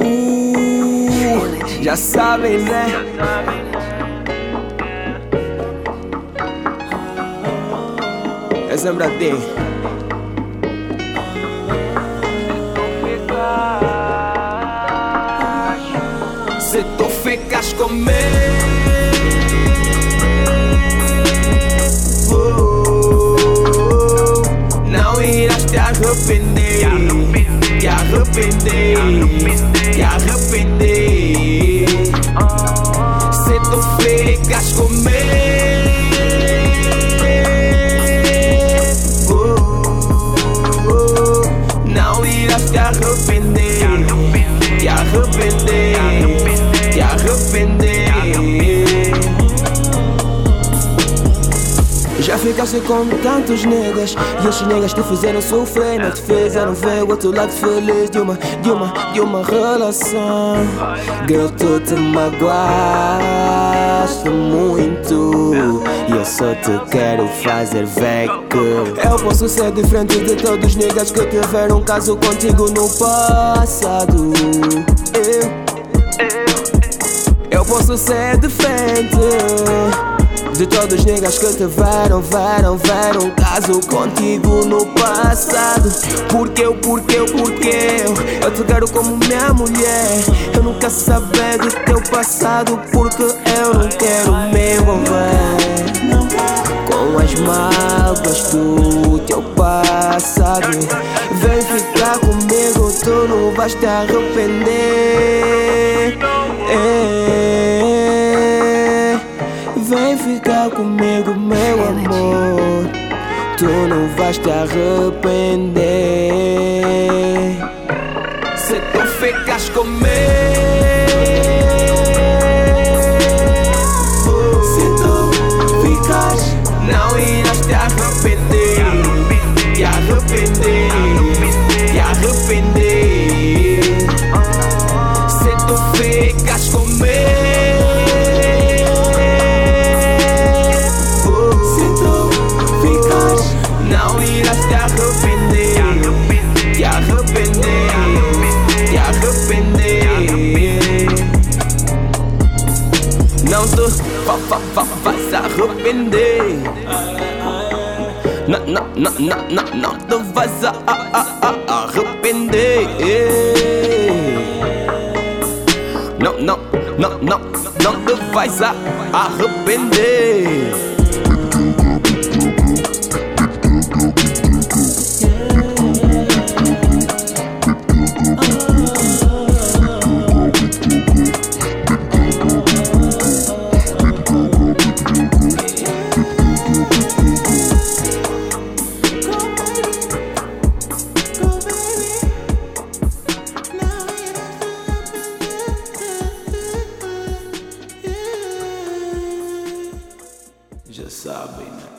Uh, já sabem, né? É Zambradinho. Se irás te arrepender. Te arrepender. Te arrepender. Se tu ficas comigo Te arrepender Já ficaste com tantos negas E esses negas te fizeram sofrer Não te fizeram ver o outro lado feliz De uma, de uma, de uma relação. Girl, tu te magoaste muito E eu só te quero fazer ver que Eu posso ser diferente de todos os negas Que tiveram caso contigo no passado Eu posso ser diferente. De todos os niggas que te veram, veram, um caso contigo no passado. Porque eu, porque eu, porque eu Eu te quero como minha mulher. Eu não quero saber do teu passado Porque eu não quero me envolver Com as mágoas do teu passado. Vem ficar comigo, tu não vais te arrepender Vem ficar comigo, meu amor. Tu não vais te arrepender. Se tu ficas comigo, se tu ficas, não irás te arrepender. Te arrepender, arrepender. Arrepender, arrepender. Não te va, va, vais arrepender. Não, não, não, não, não, não te vais a, a, a, arrepender. Não, não, não, não, não te vais a arrepender. sabina